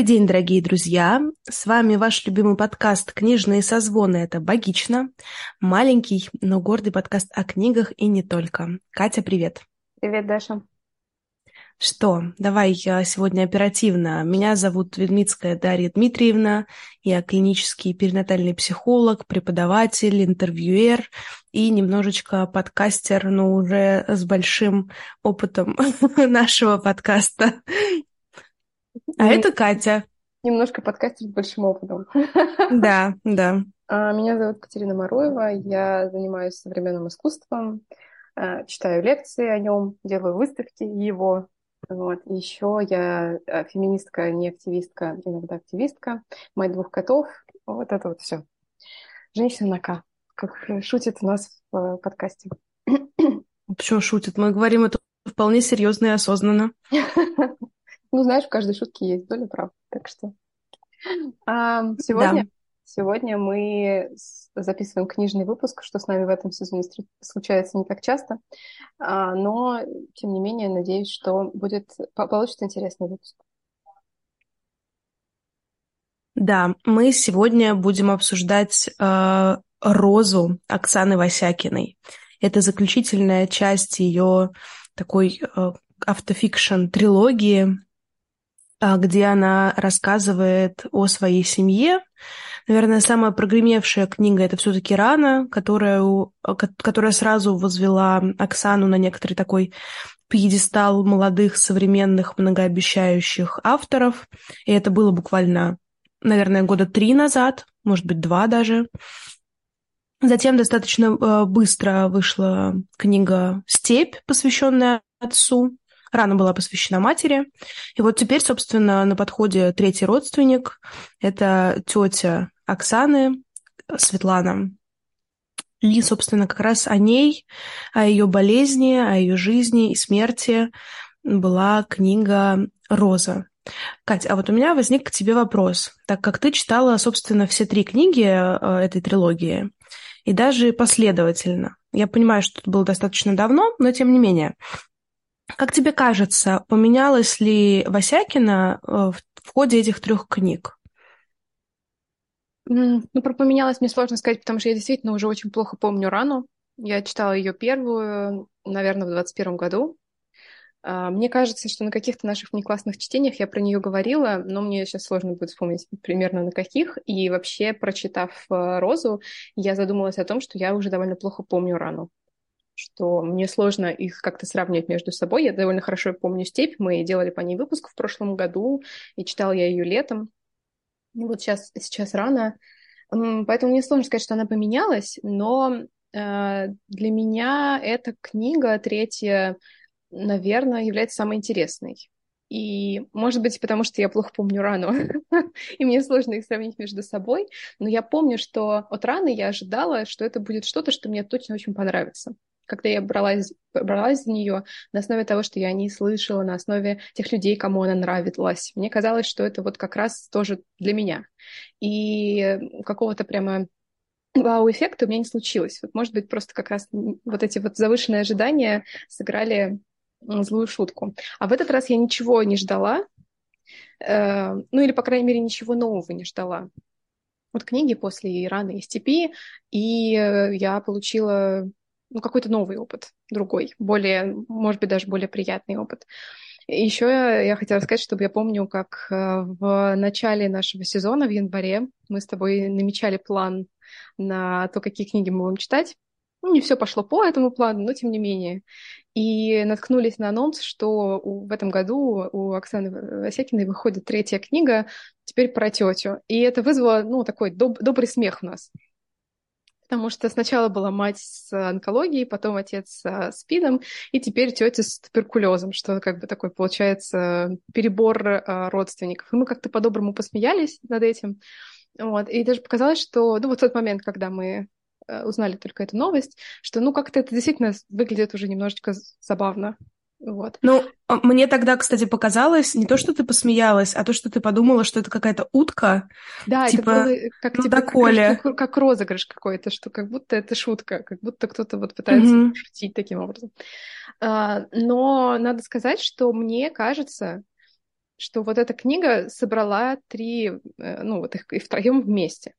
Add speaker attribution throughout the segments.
Speaker 1: Добрый день, дорогие друзья! С вами ваш любимый подкаст «Книжные созвоны» — это «Богично». Маленький, но гордый подкаст о книгах и не только. Катя, привет!
Speaker 2: Привет, Даша!
Speaker 1: Что, давай сегодня оперативно. Меня зовут Ведмицкая Дарья Дмитриевна. Я клинический перинатальный психолог, преподаватель, интервьюер и немножечко подкастер, но уже с большим опытом нашего подкаста. А Нем... это Катя.
Speaker 2: Немножко подкастер с большим опытом.
Speaker 1: Да, да.
Speaker 2: А, меня зовут Катерина Маруева, я занимаюсь современным искусством, а, читаю лекции о нем, делаю выставки его. Вот. Еще я а, феминистка, не активистка, иногда активистка. Мать двух котов. Вот это вот все. Женщина на К, как шутит у нас в э, подкасте.
Speaker 1: Почему шутит? Мы говорим это вполне серьезно и осознанно.
Speaker 2: Ну, знаешь, в каждой шутке есть доля правды, так что... А, сегодня, да. сегодня мы записываем книжный выпуск, что с нами в этом сезоне случается не так часто, а, но, тем не менее, надеюсь, что будет, получится интересный выпуск.
Speaker 1: Да, мы сегодня будем обсуждать э, розу Оксаны Васякиной. Это заключительная часть ее такой э, автофикшн трилогии а, где она рассказывает о своей семье. Наверное, самая прогремевшая книга это все-таки Рана, которая, а, которая сразу возвела Оксану на некоторый такой пьедестал молодых, современных, многообещающих авторов. И это было буквально, наверное, года три назад, может быть, два даже. Затем достаточно а, быстро вышла книга «Степь», посвященная отцу. Рана была посвящена матери. И вот теперь, собственно, на подходе третий родственник. Это тетя Оксаны, Светлана. И, собственно, как раз о ней, о ее болезни, о ее жизни и смерти была книга «Роза». Катя, а вот у меня возник к тебе вопрос. Так как ты читала, собственно, все три книги э, этой трилогии, и даже последовательно. Я понимаю, что это было достаточно давно, но тем не менее. Как тебе кажется, поменялась ли Васякина э, в ходе этих трех книг?
Speaker 2: Ну, про поменялась мне сложно сказать, потому что я действительно уже очень плохо помню рану. Я читала ее первую, наверное, в 21 году. А, мне кажется, что на каких-то наших внеклассных чтениях я про нее говорила, но мне сейчас сложно будет вспомнить примерно на каких. И вообще, прочитав э, «Розу», я задумалась о том, что я уже довольно плохо помню рану что мне сложно их как-то сравнивать между собой. Я довольно хорошо помню «Степь», мы делали по ней выпуск в прошлом году, и читала я ее летом. И вот сейчас, сейчас рано, поэтому мне сложно сказать, что она поменялась, но э, для меня эта книга, третья, наверное, является самой интересной. И, может быть, потому что я плохо помню рану, и мне сложно их сравнить между собой, но я помню, что от раны я ожидала, что это будет что-то, что мне точно очень понравится когда я бралась, бралась за нее на основе того, что я о ней слышала, на основе тех людей, кому она нравилась. Мне казалось, что это вот как раз тоже для меня. И какого-то прямо вау-эффекта у меня не случилось. Вот, может быть, просто как раз вот эти вот завышенные ожидания сыграли злую шутку. А в этот раз я ничего не ждала, э, ну или, по крайней мере, ничего нового не ждала от книги после Ирана и степи, и э, я получила ну, какой-то новый опыт, другой, более, может быть, даже более приятный опыт. Еще я хотела сказать, чтобы я помню, как э, в начале нашего сезона, в январе, мы с тобой намечали план на то, какие книги мы будем читать. Ну, не все пошло по этому плану, но тем не менее. И наткнулись на анонс, что в этом году у Оксаны Васякиной выходит третья книга, теперь про тетю. И это вызвало, ну, такой доб- добрый смех у нас потому что сначала была мать с онкологией, потом отец с СПИДом, и теперь тетя с туберкулезом, что как бы такой получается перебор а, родственников. И мы как-то по-доброму посмеялись над этим. Вот. И даже показалось, что ну, вот тот момент, когда мы э, узнали только эту новость, что ну как-то это действительно выглядит уже немножечко забавно. Вот.
Speaker 1: Ну, а, мне тогда, кстати, показалось не то, что ты посмеялась, а то, что ты подумала, что это какая-то утка.
Speaker 2: Да, типа, это было как, ну, типа, как, как, как розыгрыш какой-то, что как будто это шутка, как будто кто-то вот пытается mm-hmm. шутить таким образом. А, но надо сказать, что мне кажется, что вот эта книга собрала три, э, ну вот их и втроем вместе.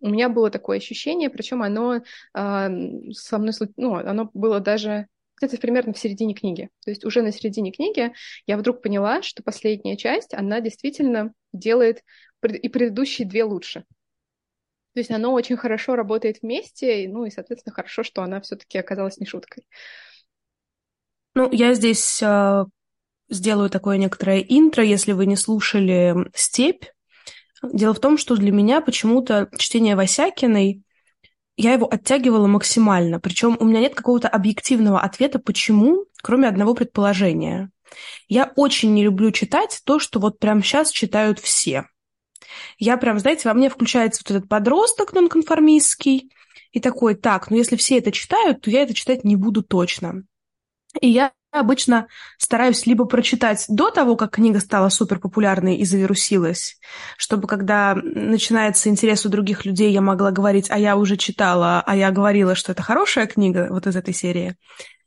Speaker 2: У меня было такое ощущение, причем оно э, со мной, ну, оно было даже где-то примерно в середине книги. То есть уже на середине книги я вдруг поняла, что последняя часть, она действительно делает и предыдущие две лучше. То есть оно очень хорошо работает вместе, ну и, соответственно, хорошо, что она все-таки оказалась не шуткой.
Speaker 1: Ну, я здесь э, сделаю такое некоторое интро, если вы не слушали «Степь». Дело в том, что для меня почему-то чтение Васякиной я его оттягивала максимально. Причем у меня нет какого-то объективного ответа, почему, кроме одного предположения. Я очень не люблю читать то, что вот прямо сейчас читают все. Я прям, знаете, во мне включается вот этот подросток нонконформистский, и такой, так, ну если все это читают, то я это читать не буду точно. И я обычно стараюсь либо прочитать до того, как книга стала супер популярной и завирусилась, чтобы когда начинается интерес у других людей, я могла говорить, а я уже читала, а я говорила, что это хорошая книга вот из этой серии.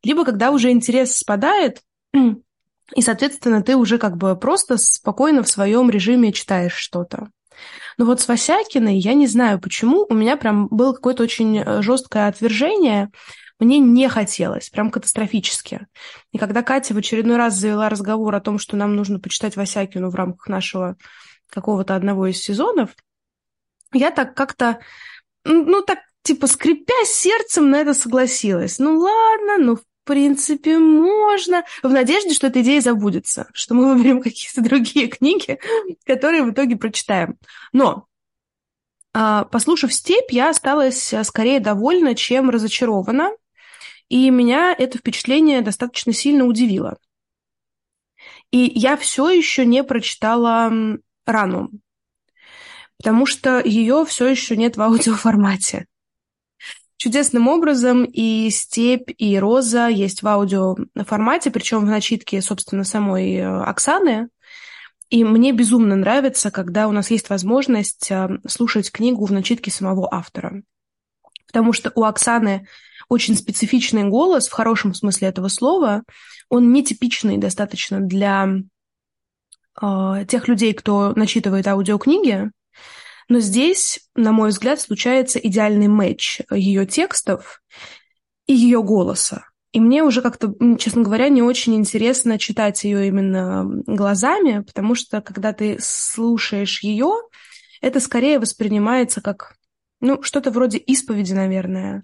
Speaker 1: Либо когда уже интерес спадает, и, соответственно, ты уже как бы просто спокойно в своем режиме читаешь что-то. Но вот с Васякиной я не знаю почему, у меня прям было какое-то очень э, жесткое отвержение, мне не хотелось, прям катастрофически. И когда Катя в очередной раз завела разговор о том, что нам нужно почитать Васякину в рамках нашего какого-то одного из сезонов, я так как-то, ну, так, типа, скрипя сердцем на это согласилась. Ну, ладно, ну, в принципе, можно. В надежде, что эта идея забудется, что мы выберем какие-то другие книги, которые в итоге прочитаем. Но а, послушав «Степь», я осталась а, скорее довольна, чем разочарована. И меня это впечатление достаточно сильно удивило. И я все еще не прочитала рану, потому что ее все еще нет в аудиоформате. Чудесным образом и «Степь», и «Роза» есть в аудиоформате, причем в начитке, собственно, самой э, Оксаны. И мне безумно нравится, когда у нас есть возможность э, слушать книгу в начитке самого автора. Потому что у Оксаны очень специфичный голос, в хорошем смысле этого слова. Он нетипичный достаточно для э, тех людей, кто начитывает аудиокниги. Но здесь, на мой взгляд, случается идеальный матч ее текстов и ее голоса. И мне уже как-то, честно говоря, не очень интересно читать ее именно глазами, потому что когда ты слушаешь ее, это скорее воспринимается как, ну, что-то вроде исповеди, наверное.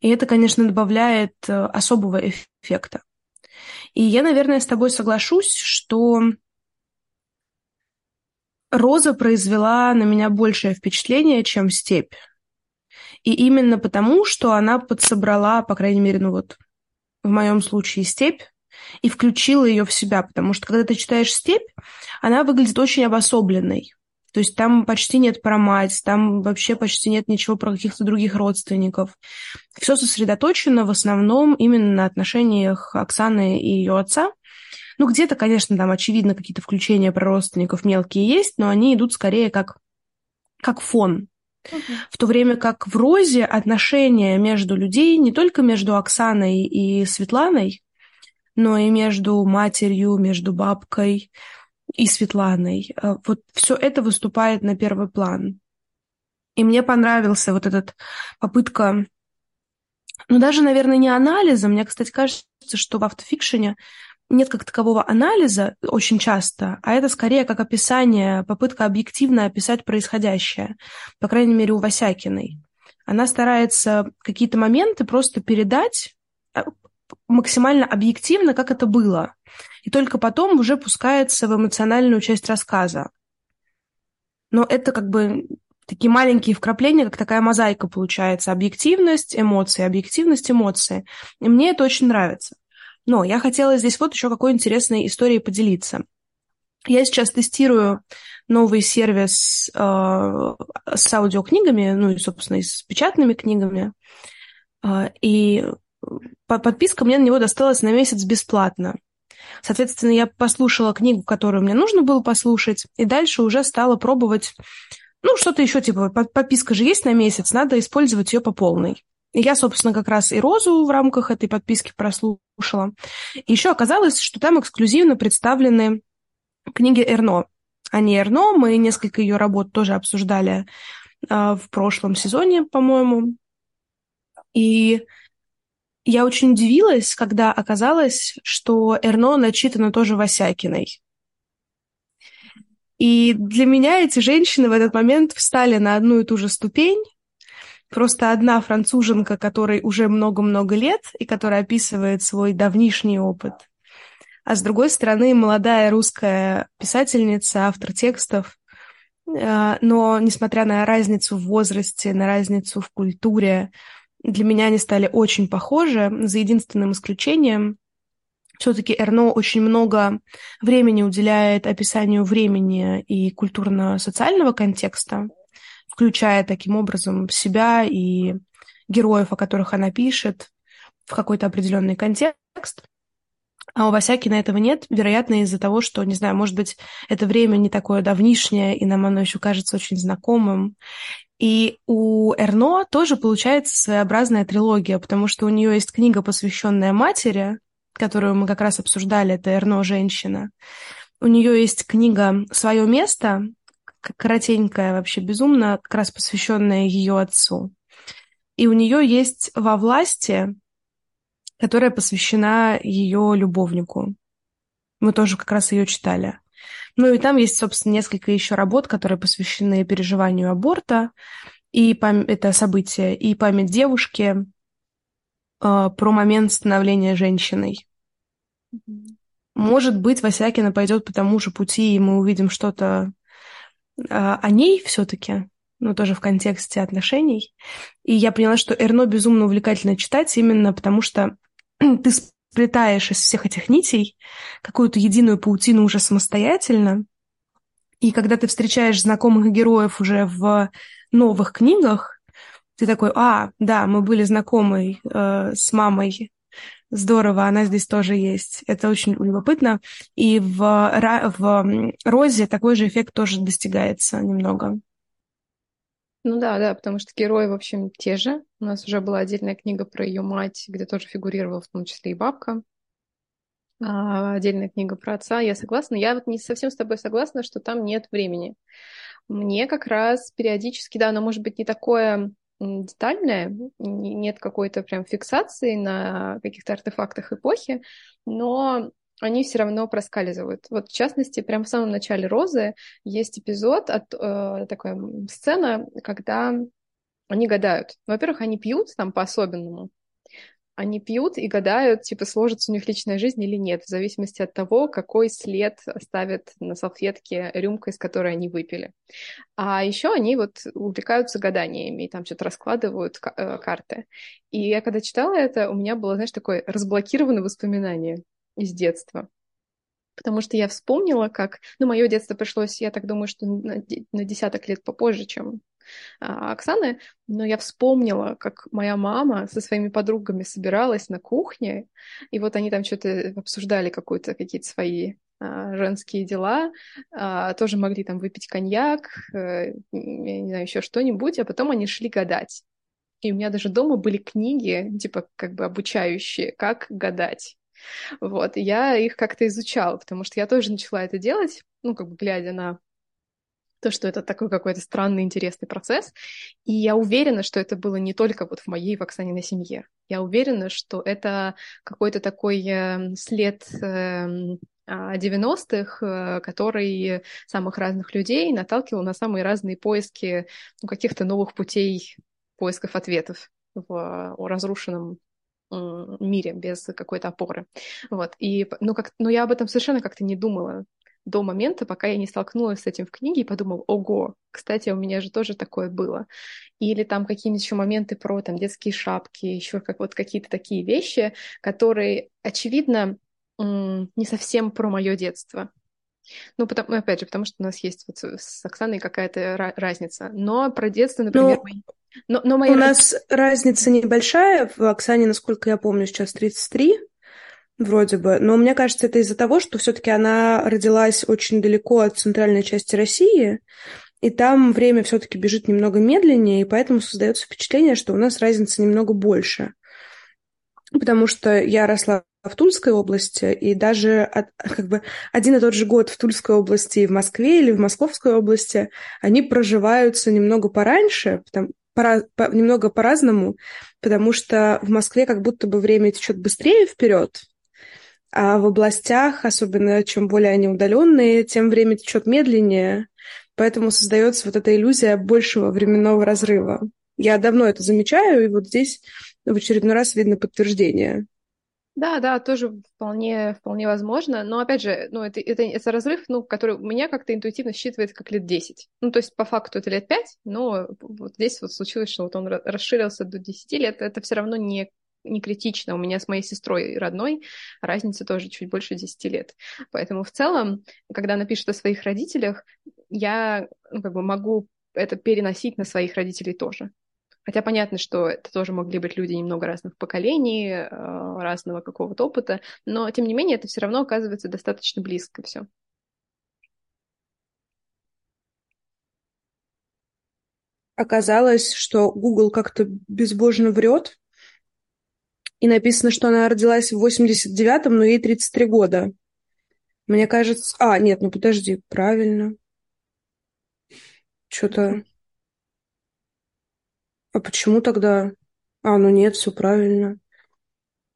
Speaker 1: И это, конечно, добавляет э, особого эффекта. И я, наверное, с тобой соглашусь, что Роза произвела на меня большее впечатление, чем степь. И именно потому, что она подсобрала, по крайней мере, ну вот в моем случае степь, и включила ее в себя, потому что когда ты читаешь степь, она выглядит очень обособленной. То есть там почти нет про мать, там вообще почти нет ничего про каких-то других родственников. Все сосредоточено в основном именно на отношениях Оксаны и ее отца. Ну, где-то, конечно, там, очевидно, какие-то включения про родственников мелкие есть, но они идут скорее как, как фон. Uh-huh. В то время как в Розе отношения между людей, не только между Оксаной и Светланой, но и между матерью, между бабкой, и Светланой. Э, вот все это выступает на первый план. И мне понравился вот этот попытка, ну даже, наверное, не анализа. Мне, кстати, кажется, что в автофикшене нет как такового анализа очень часто, а это скорее как описание, попытка объективно описать происходящее. По крайней мере, у Васякиной. Она старается какие-то моменты просто передать э, максимально объективно, как это было и только потом уже пускается в эмоциональную часть рассказа. Но это как бы такие маленькие вкрапления, как такая мозаика получается. Объективность, эмоции, объективность, эмоции. И мне это очень нравится. Но я хотела здесь вот еще какой интересной историей поделиться. Я сейчас тестирую новый сервис э, с аудиокнигами, ну и, собственно, и с печатными книгами. Э, и подписка мне на него досталась на месяц бесплатно. Соответственно, я послушала книгу, которую мне нужно было послушать, и дальше уже стала пробовать, ну, что-то еще, типа, подписка же есть на месяц, надо использовать ее по полной. я, собственно, как раз и Розу в рамках этой подписки прослушала. И еще оказалось, что там эксклюзивно представлены книги Эрно. А Эрно, мы несколько ее работ тоже обсуждали э, в прошлом сезоне, по-моему. И я очень удивилась, когда оказалось, что Эрно начитано тоже Васякиной. И для меня эти женщины в этот момент встали на одну и ту же ступень. Просто одна француженка, которой уже много-много лет и которая описывает свой давнишний опыт. А с другой стороны, молодая русская писательница, автор текстов. Э, но, несмотря на разницу в возрасте, на разницу в культуре, для меня они стали очень похожи, за единственным исключением. Все-таки Эрно очень много времени уделяет описанию времени и культурно-социального контекста, включая таким образом себя и героев, о которых она пишет, в какой-то определенный контекст. А у Васякина этого нет, вероятно, из-за того, что, не знаю, может быть, это время не такое давнишнее, и нам оно еще кажется очень знакомым. И у Эрно тоже получается своеобразная трилогия, потому что у нее есть книга, посвященная матери, которую мы как раз обсуждали, это Эрно «Женщина». У нее есть книга «Свое место», коротенькая, вообще безумно, как раз посвященная ее отцу. И у нее есть «Во власти», которая посвящена ее любовнику. Мы тоже как раз ее читали. Ну и там есть, собственно, несколько еще работ, которые посвящены переживанию аборта, и пам... это событие, и память девушки э, про момент становления женщиной. Mm-hmm. Может быть, Васякина пойдет по тому же пути, и мы увидим что-то э, о ней все-таки, ну, тоже в контексте отношений. И я поняла, что Эрно безумно увлекательно читать именно потому, что ты сплетаешь из всех этих нитей какую-то единую паутину уже самостоятельно. И когда ты встречаешь знакомых героев уже в новых книгах, ты такой, а, да, мы были знакомы э, с мамой, здорово, она здесь тоже есть. Это очень любопытно. И в, в Розе такой же эффект тоже достигается немного.
Speaker 2: Ну да, да, потому что герои, в общем, те же. У нас уже была отдельная книга про ее мать, где тоже фигурировала в том числе и бабка. А, отдельная книга про отца. Я согласна. Я вот не совсем с тобой согласна, что там нет времени. Мне как раз периодически, да, оно может быть не такое детальное, нет какой-то прям фиксации на каких-то артефактах эпохи, но они все равно проскальзывают. Вот в частности, прямо в самом начале «Розы» есть эпизод, от, э, такая сцена, когда они гадают. Во-первых, они пьют там по-особенному. Они пьют и гадают, типа, сложится у них личная жизнь или нет, в зависимости от того, какой след оставят на салфетке рюмка, из которой они выпили. А еще они вот увлекаются гаданиями и там что-то раскладывают э, карты. И я когда читала это, у меня было, знаешь, такое разблокированное воспоминание из детства. Потому что я вспомнила, как... Ну, мое детство пришлось, я так думаю, что на, на десяток лет попозже, чем а, Оксаны, но я вспомнила, как моя мама со своими подругами собиралась на кухне, и вот они там что-то обсуждали какую-то, какие-то свои а, женские дела, а, тоже могли там выпить коньяк, а, я не знаю, еще что-нибудь, а потом они шли гадать. И у меня даже дома были книги, типа, как бы обучающие, как гадать. Вот, и я их как-то изучала, потому что я тоже начала это делать, ну, как бы глядя на то, что это такой какой-то странный, интересный процесс. И я уверена, что это было не только вот в моей в Оксаниной семье. Я уверена, что это какой-то такой э, след 90-х, эм, э, который самых разных людей наталкивал на самые разные поиски ну, каких-то новых путей поисков ответов в разрушенном мире без какой-то опоры. Вот. И, ну, как, ну, я об этом совершенно как-то не думала до момента, пока я не столкнулась с этим в книге и подумала, ого, кстати, у меня же тоже такое было. Или там какие-нибудь еще моменты про там детские шапки, еще как вот какие-то такие вещи, которые, очевидно, не совсем про мое детство. Ну, потому, опять же, потому что у нас есть вот с Оксаной какая-то разница. Но про детство, например, ну.
Speaker 1: Но, но мои... У нас разница небольшая. В Оксане, насколько я помню, сейчас 33 вроде бы. Но мне кажется, это из-за того, что все-таки она родилась очень далеко от центральной части России. и там время все-таки бежит немного медленнее, и поэтому создается впечатление, что у нас разница немного больше. Потому что я росла в Тульской области, и даже от, как бы один и тот же год в Тульской области и в Москве или в Московской области, они проживаются немного пораньше, потому, пора, по, немного по-разному, потому что в Москве как будто бы время течет быстрее вперед, а в областях, особенно чем более они удаленные, тем время течет медленнее, поэтому создается вот эта иллюзия большего временного разрыва. Я давно это замечаю, и вот здесь в очередной раз видно подтверждение.
Speaker 2: Да, да, тоже вполне, вполне возможно. Но опять же, ну, это, это, это разрыв, ну, который у меня как-то интуитивно считывается как лет 10. Ну, то есть, по факту это лет 5, но вот здесь вот случилось, что вот он расширился до 10 лет. Это все равно не не критично. У меня с моей сестрой родной разница тоже чуть больше 10 лет. Поэтому в целом, когда она пишет о своих родителях, я ну, как бы могу это переносить на своих родителей тоже. Хотя понятно, что это тоже могли быть люди немного разных поколений, э, разного какого-то опыта, но тем не менее это все равно оказывается достаточно близко все.
Speaker 1: Оказалось, что Google как-то безбожно врет, и написано, что она родилась в 89-м, но ей 33 года. Мне кажется... А, нет, ну подожди, правильно. Что-то... А почему тогда? А, ну нет, все правильно.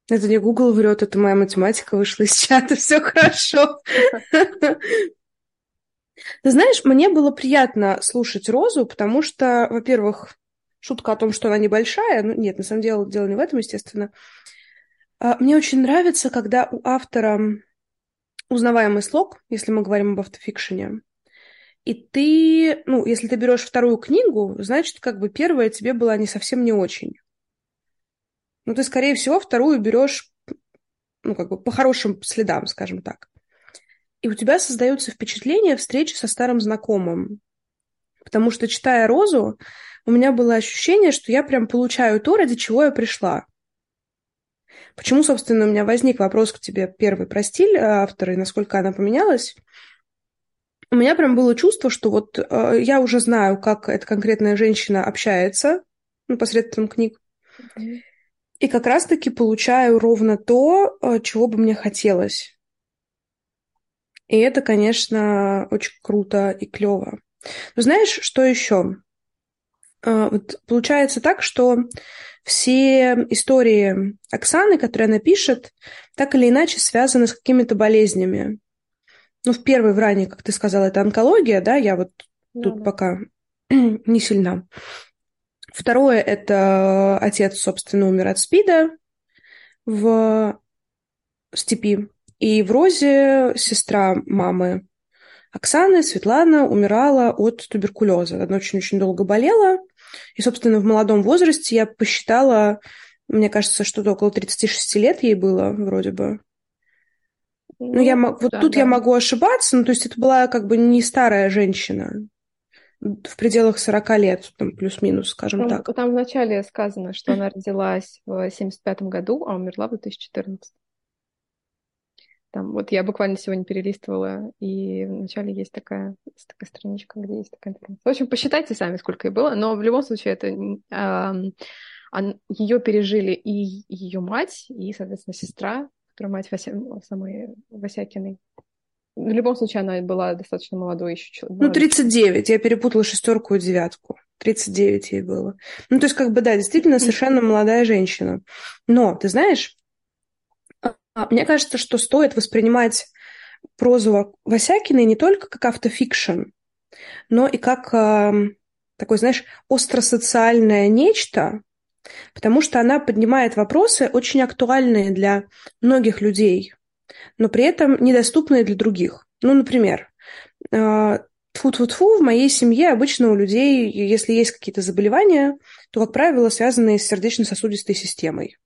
Speaker 1: Это не Google врет, это моя математика вышла из чата, все хорошо. Ты знаешь, мне было приятно слушать Розу, потому что, во-первых, шутка о том, что она небольшая, ну нет, на самом деле дело не в этом, естественно. А, мне очень нравится, когда у автора узнаваемый слог, если мы говорим об автофикшене, и ты, ну, если ты берешь вторую книгу, значит, как бы первая тебе была не совсем не очень. Ну, ты, скорее всего, вторую берешь, ну, как бы по хорошим следам, скажем так. И у тебя создается впечатление встречи со старым знакомым. Потому что, читая «Розу», у меня было ощущение, что я прям получаю то, ради чего я пришла. Почему, собственно, у меня возник вопрос к тебе первый про стиль автора и насколько она поменялась? У меня прям было чувство, что вот э, я уже знаю, как эта конкретная женщина общается ну, посредством книг. Mm-hmm. И как раз-таки получаю ровно то, э, чего бы мне хотелось. И это, конечно, очень круто и клево. Но знаешь, что еще? Э, вот получается так, что все истории Оксаны, которые она пишет, так или иначе связаны с какими-то болезнями ну, в первой в как ты сказала, это онкология, да, я вот ну, тут да. пока не сильна. Второе – это отец, собственно, умер от СПИДа в степи. И в Розе сестра мамы Оксаны, Светлана, умирала от туберкулеза. Она очень-очень долго болела. И, собственно, в молодом возрасте я посчитала, мне кажется, что-то около 36 лет ей было вроде бы. Ну, я, вот да, тут да. я могу ошибаться, ну, то есть это была как бы не старая женщина, в пределах 40 лет, там, плюс-минус, скажем
Speaker 2: там,
Speaker 1: так.
Speaker 2: Там вначале сказано, что она родилась в 75 году, а умерла в 2014. Там, вот я буквально сегодня перелистывала, и вначале есть такая, есть такая страничка, где есть такая информация. В общем, посчитайте сами, сколько ей было, но в любом случае это э, ее пережили и ее мать, и, соответственно, сестра, которая мать Вася, самой Васякиной. В любом случае, она была достаточно молодой еще человек.
Speaker 1: Ну, 39. Я перепутала шестерку и девятку. 39 ей было. Ну, то есть, как бы, да, действительно совершенно молодая женщина. Но, ты знаешь, а, мне кажется, что стоит воспринимать прозу Васякиной не только как автофикшн, но и как э, такое, знаешь, остросоциальное нечто, потому что она поднимает вопросы, очень актуальные для многих людей, но при этом недоступные для других. Ну, например, Тфу-тфу-тфу, в моей семье обычно у людей, если есть какие-то заболевания, то, как правило, связанные с сердечно-сосудистой системой.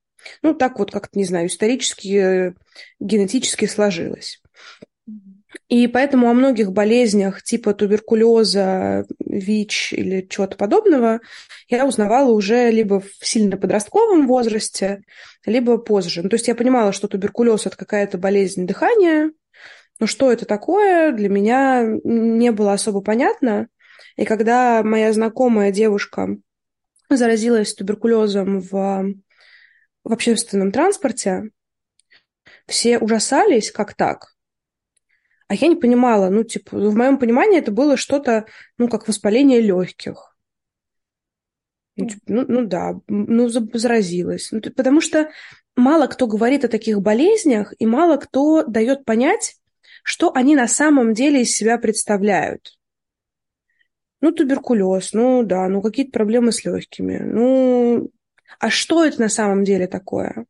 Speaker 1: Ну, так вот как-то, не знаю, исторически, генетически сложилось. И поэтому о многих болезнях типа туберкулеза, ВИЧ или чего-то подобного я узнавала уже либо в сильно подростковом возрасте, либо позже. Ну, то есть я понимала, что туберкулез – это какая-то болезнь дыхания, но что это такое, для меня не было особо понятно. И когда моя знакомая девушка заразилась туберкулезом в, в общественном транспорте, все ужасались, как так. А я не понимала, ну, типа, в моем понимании это было что-то, ну, как воспаление легких. Ну, типа, ну, ну да, ну, заразилась. Ну, потому что мало кто говорит о таких болезнях, и мало кто дает понять, что они на самом деле из себя представляют. Ну, туберкулез, ну да, ну какие-то проблемы с легкими. Ну, а что это на самом деле такое?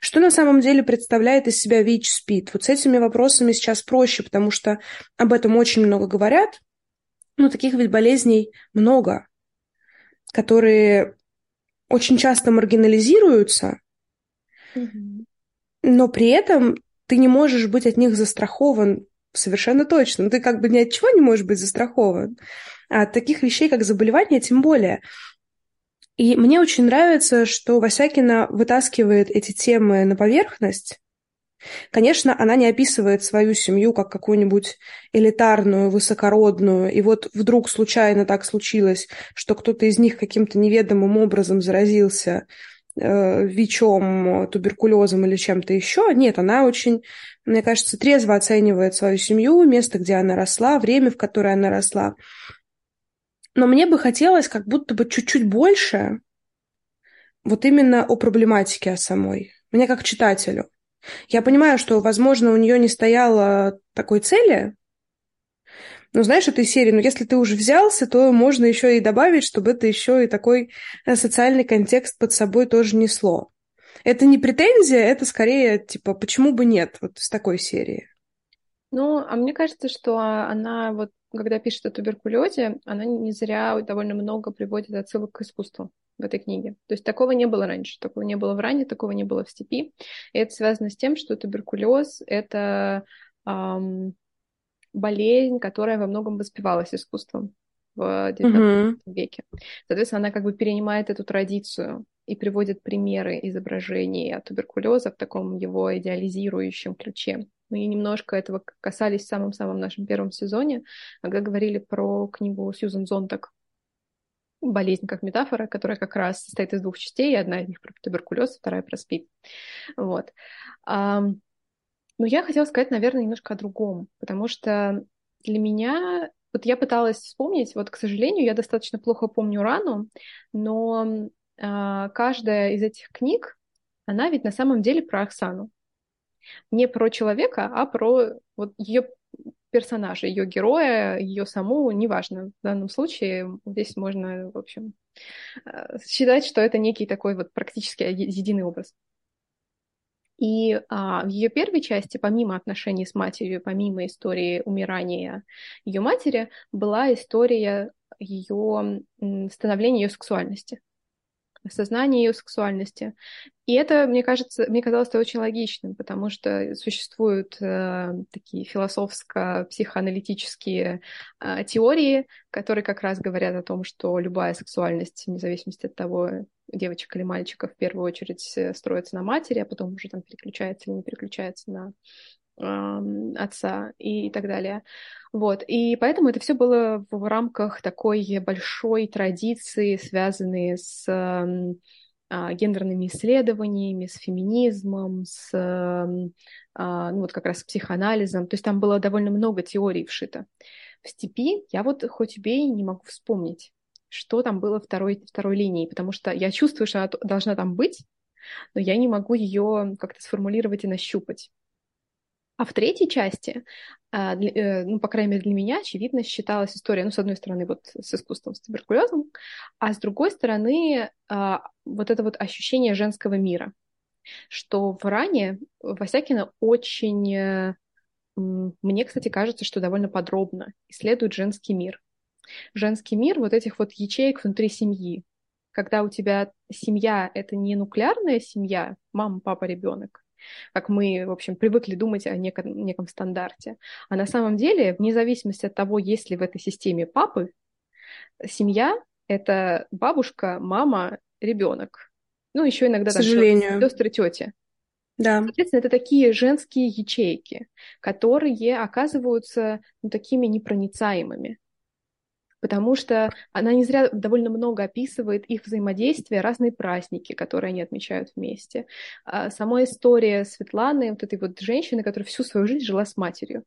Speaker 1: Что на самом деле представляет из себя ВИЧ-СПИД? Вот с этими вопросами сейчас проще, потому что об этом очень много говорят. Но таких ведь болезней много, которые очень часто маргинализируются, mm-hmm. но при этом ты не можешь быть от них застрахован совершенно точно. Ты как бы ни от чего не можешь быть застрахован. А от таких вещей, как заболевания, тем более. И мне очень нравится, что Васякина вытаскивает эти темы на поверхность. Конечно, она не описывает свою семью как какую-нибудь элитарную, высокородную, и вот вдруг случайно так случилось, что кто-то из них каким-то неведомым образом заразился э, ВИЧом, туберкулезом или чем-то еще. Нет, она очень, мне кажется, трезво оценивает свою семью, место, где она росла, время, в которое она росла. Но мне бы хотелось как будто бы чуть-чуть больше вот именно о проблематике о самой. Мне как читателю. Я понимаю, что, возможно, у нее не стояло такой цели, но знаешь, этой серии, ну, если ты уже взялся, то можно еще и добавить, чтобы это еще и такой э, социальный контекст под собой тоже несло. Это не претензия, это скорее, типа, почему бы нет, вот с такой серии.
Speaker 2: Ну, а мне кажется, что она вот когда пишет о туберкулезе, она не зря довольно много приводит отсылок к искусству в этой книге. То есть такого не было раньше, такого не было в ране, такого не было в степи. И это связано с тем, что туберкулез — это эм, болезнь, которая во многом воспевалась искусством в XIX mm-hmm. веке. Соответственно, она как бы перенимает эту традицию и приводит примеры изображений туберкулеза в таком его идеализирующем ключе. Мы немножко этого касались в самом-самом нашем первом сезоне, когда говорили про книгу Сьюзен Зонтак «Болезнь как метафора», которая как раз состоит из двух частей, одна из них про туберкулез, вторая про СПИД. Вот. Но я хотела сказать, наверное, немножко о другом, потому что для меня вот я пыталась вспомнить, вот, к сожалению, я достаточно плохо помню рану, но каждая из этих книг, она ведь на самом деле про Оксану не про человека, а про вот ее персонажа, ее героя, ее саму, неважно. В данном случае здесь можно, в общем, э, считать, что это некий такой вот практически единый образ. И а, в ее первой части, помимо отношений с матерью, помимо истории умирания ее матери, была история ее становления ее сексуальности осознание ее сексуальности. И это, мне кажется, мне казалось это очень логичным, потому что существуют э, такие философско-психоаналитические э, теории, которые как раз говорят о том, что любая сексуальность, вне зависимости от того, девочек или мальчика, в первую очередь э, строится на матери, а потом уже там переключается или не переключается на отца и так далее. Вот. И поэтому это все было в рамках такой большой традиции, связанной с а, гендерными исследованиями, с феминизмом, с а, ну, вот как раз с психоанализом. То есть там было довольно много теорий вшито. В степи я вот хоть убей не могу вспомнить, что там было второй, второй линией, потому что я чувствую, что она должна там быть, но я не могу ее как-то сформулировать и нащупать. А в третьей части, а, э, ну, по крайней мере, для меня, очевидно, считалась история, ну, с одной стороны, вот с искусством, с туберкулезом, а с другой стороны, а, вот это вот ощущение женского мира, что в ране Васякина очень, э, мне, кстати, кажется, что довольно подробно исследует женский мир. Женский мир вот этих вот ячеек внутри семьи, когда у тебя семья — это не нуклеарная семья, мама, папа, ребенок, как мы, в общем, привыкли думать о неком, неком стандарте. А на самом деле, вне зависимости от того, есть ли в этой системе папы, семья — это бабушка, мама, ребенок. Ну, еще иногда
Speaker 1: К сожалению.
Speaker 2: сестры, тети.
Speaker 1: Да.
Speaker 2: Соответственно, это такие женские ячейки, которые оказываются ну, такими непроницаемыми. Потому что она не зря довольно много описывает их взаимодействие, разные праздники, которые они отмечают вместе. А сама история Светланы, вот этой вот женщины, которая всю свою жизнь жила с матерью.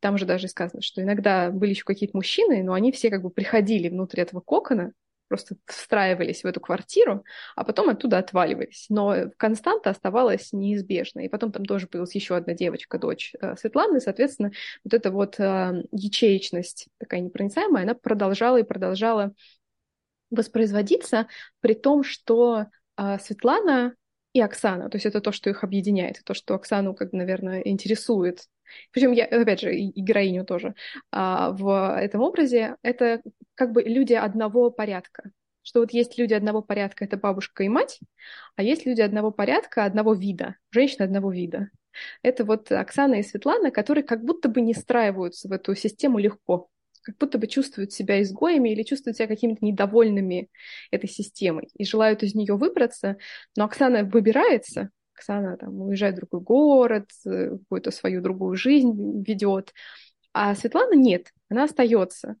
Speaker 2: Там же даже сказано, что иногда были еще какие-то мужчины, но они все как бы приходили внутрь этого кокона, просто встраивались в эту квартиру, а потом оттуда отваливались. Но константа оставалась неизбежной. И потом там тоже появилась еще одна девочка, дочь э, Светланы, и, соответственно, вот эта вот э, ячеечность такая непроницаемая, она продолжала и продолжала воспроизводиться, при том, что э, Светлана и Оксана, то есть это то, что их объединяет, то, что Оксану, как, наверное, интересует причем я, опять же, и героиню тоже а, в этом образе, это как бы люди одного порядка. Что вот есть люди одного порядка, это бабушка и мать, а есть люди одного порядка, одного вида, женщины одного вида. Это вот Оксана и Светлана, которые как будто бы не встраиваются в эту систему легко, как будто бы чувствуют себя изгоями или чувствуют себя какими-то недовольными этой системой и желают из нее выбраться, но Оксана выбирается, Оксана там уезжает в другой город, э, какую-то свою другую жизнь ведет. А Светлана нет, она остается.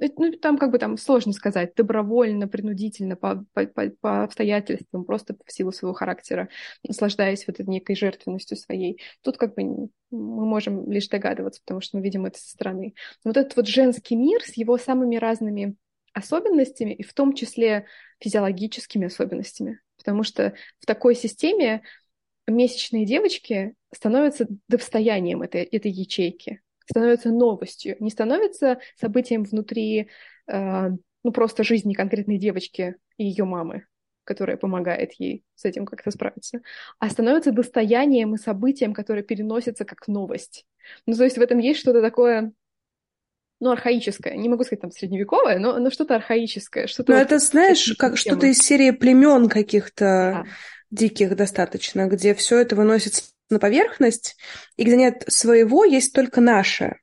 Speaker 2: Э, ну, там как бы там сложно сказать, добровольно, принудительно, по, по, по, обстоятельствам, просто в силу своего характера, наслаждаясь вот этой некой жертвенностью своей. Тут как бы мы можем лишь догадываться, потому что мы видим это со стороны. Но вот этот вот женский мир с его самыми разными особенностями, и в том числе физиологическими особенностями потому что в такой системе месячные девочки становятся достоянием этой, этой ячейки, становятся новостью, не становятся событием внутри э, ну, просто жизни конкретной девочки и ее мамы, которая помогает ей с этим как-то справиться, а становятся достоянием и событием, которое переносится как новость. Ну, то есть в этом есть что-то такое ну, архаическое. Не могу сказать там средневековое, но, но что-то архаическое. Что-то
Speaker 1: ну, вот это, знаешь, как что-то из серии племен каких-то да. диких достаточно, где все это выносится на поверхность, и где нет своего, есть только наше.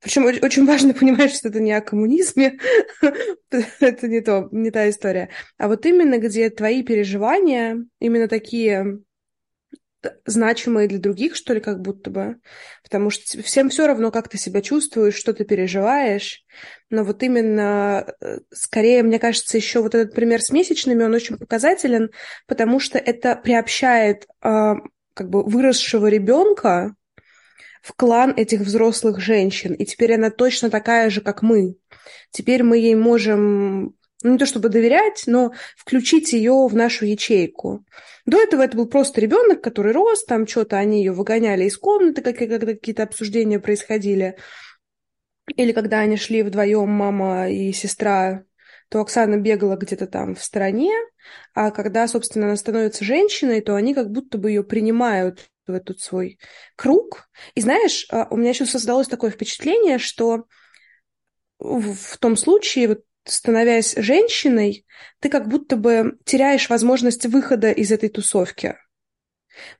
Speaker 1: Причем очень важно понимать, что это не о коммунизме, это не, то, не та история, а вот именно где твои переживания, именно такие значимые для других, что ли, как будто бы. Потому что всем все равно, как ты себя чувствуешь, что ты переживаешь. Но вот именно, э, скорее, мне кажется, еще вот этот пример с месячными, он очень показателен, потому что это приобщает э, как бы выросшего ребенка в клан этих взрослых женщин. И теперь она точно такая же, как мы. Теперь мы ей можем ну, не то чтобы доверять, но включить ее в нашу ячейку. До этого это был просто ребенок, который рос, там что-то они ее выгоняли из комнаты, когда какие-то обсуждения происходили. Или когда они шли вдвоем, мама и сестра, то Оксана бегала где-то там в стороне, а когда, собственно, она становится женщиной, то они как будто бы ее принимают в этот свой круг. И знаешь, а, у меня еще создалось такое впечатление, что в том случае, вот становясь женщиной, ты как будто бы теряешь возможность выхода из этой тусовки.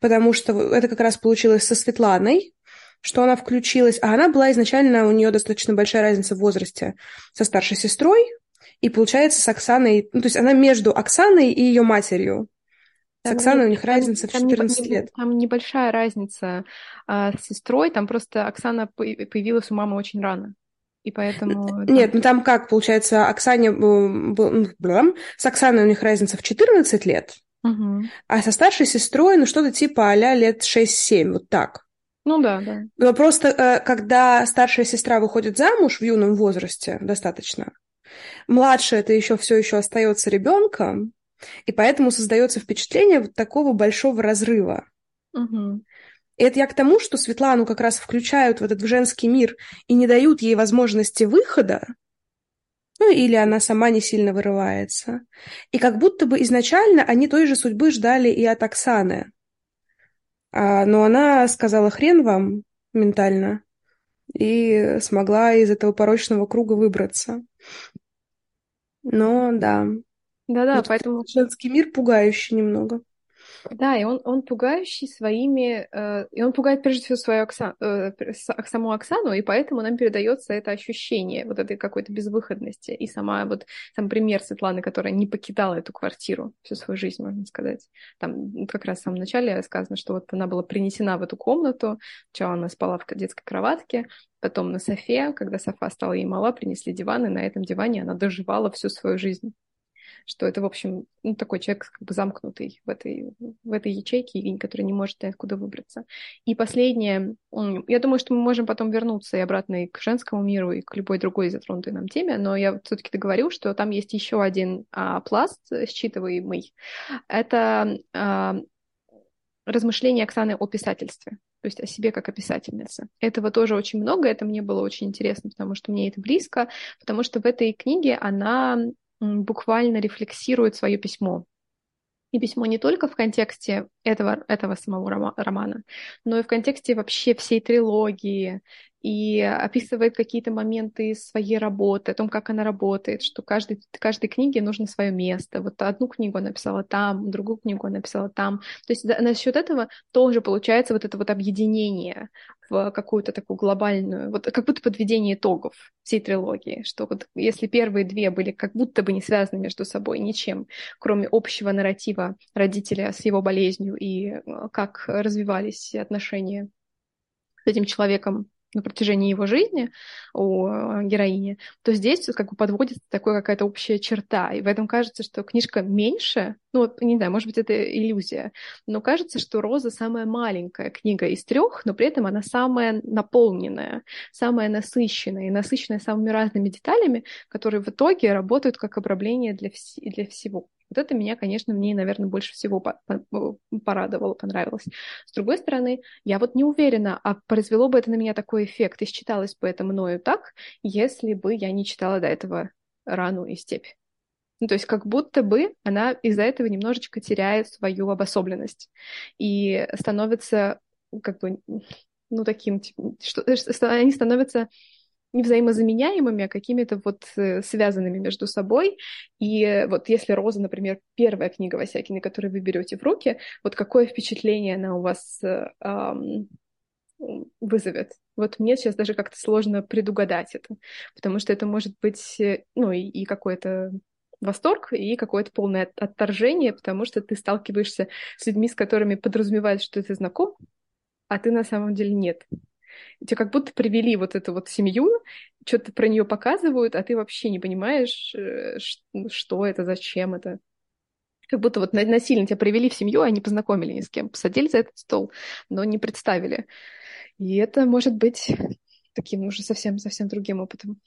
Speaker 1: Потому что это как раз получилось со Светланой, что она включилась, а она была изначально, у нее достаточно большая разница в возрасте со старшей сестрой, и получается с Оксаной, ну, то есть она между Оксаной и ее матерью. С там Оксаной не, у них там, разница в 14
Speaker 2: не,
Speaker 1: лет.
Speaker 2: Там небольшая разница а, с сестрой, там просто Оксана появилась у мамы очень рано. И поэтому...
Speaker 1: Нет, ну там как, получается, Оксане... С Оксаной у них разница в 14 лет,
Speaker 2: угу.
Speaker 1: а со старшей сестрой, ну, что-то типа а лет 6-7, вот так.
Speaker 2: Ну да, да.
Speaker 1: Но просто, э, когда старшая сестра выходит замуж в юном возрасте, достаточно, младшая это еще все еще остается ребенком, и поэтому создается впечатление вот такого большого разрыва.
Speaker 2: Угу.
Speaker 1: И это я к тому, что Светлану как раз включают в этот в женский мир и не дают ей возможности выхода, ну или она сама не сильно вырывается. И как будто бы изначально они той же судьбы ждали и от Оксаны. А, но она сказала хрен вам ментально и смогла из этого порочного круга выбраться. Но да.
Speaker 2: Да-да, вот поэтому...
Speaker 1: Женский мир пугающий немного.
Speaker 2: Да, и он, он пугающий своими... Э, и он пугает прежде всего свою Окса, э, саму Оксану, и поэтому нам передается это ощущение вот этой какой-то безвыходности. И сама вот сам пример Светланы, которая не покидала эту квартиру всю свою жизнь, можно сказать. Там как раз в самом начале сказано, что вот она была принесена в эту комнату, сначала она спала в детской кроватке, потом на софе, когда софа стала ей мала, принесли диван, и на этом диване она доживала всю свою жизнь что это, в общем, ну, такой человек как бы замкнутый в этой, в этой ячейке, который не может откуда выбраться. И последнее, я думаю, что мы можем потом вернуться и обратно и к женскому миру, и к любой другой затронутой нам теме, но я все-таки договорю, что там есть еще один а, пласт считываемый. Это а, размышления Оксаны о писательстве то есть о себе как о писательнице. Этого тоже очень много, это мне было очень интересно, потому что мне это близко, потому что в этой книге она буквально рефлексирует свое письмо. И письмо не только в контексте этого, этого самого романа, но и в контексте вообще всей трилогии, и описывает какие-то моменты своей работы, о том, как она работает, что каждой, каждой книге нужно свое место. Вот одну книгу она написала там, другую книгу она написала там. То есть да, насчет этого тоже получается вот это вот объединение в какую-то такую глобальную, вот как будто подведение итогов всей трилогии, что вот если первые две были как будто бы не связаны между собой ничем, кроме общего нарратива родителя с его болезнью и э, как развивались отношения с этим человеком на протяжении его жизни у э, героини, то здесь как бы подводится такая какая-то общая черта. И в этом кажется, что книжка меньше, ну, вот, не знаю, может быть, это иллюзия, но кажется, что «Роза» самая маленькая книга из трех, но при этом она самая наполненная, самая насыщенная, и насыщенная самыми разными деталями, которые в итоге работают как обрамление для, вс- для всего. Вот это меня, конечно, мне, наверное, больше всего порадовало, понравилось. С другой стороны, я вот не уверена, а произвело бы это на меня такой эффект, и считалось бы это мною так, если бы я не читала до этого «Рану и степь». Ну, то есть как будто бы она из-за этого немножечко теряет свою обособленность и становится как бы, ну, таким, типа, что, что они становятся не взаимозаменяемыми, а какими-то вот э, связанными между собой. И вот если «Роза», например, первая книга Васякиной, которую вы берете в руки, вот какое впечатление она у вас эм, вызовет? Вот мне сейчас даже как-то сложно предугадать это, потому что это может быть, э, ну, и, и какой-то восторг и какое-то полное отторжение, потому что ты сталкиваешься с людьми, с которыми подразумевают, что ты знаком, а ты на самом деле нет. Тебе как будто привели вот эту вот семью, что-то про нее показывают, а ты вообще не понимаешь, э, что это, зачем это. Как будто вот насильно тебя привели в семью, а не познакомили ни с кем. Посадили за этот стол, но не представили. И это может быть таким уже совсем-совсем другим опытом.